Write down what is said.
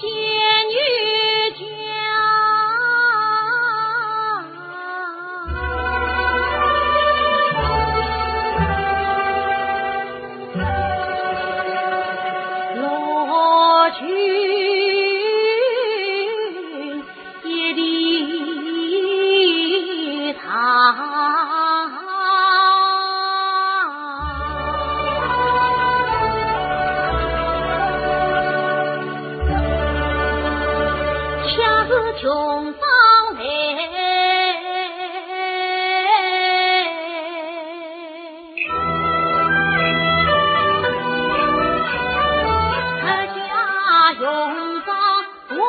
心。雄壮来，客家雄壮万。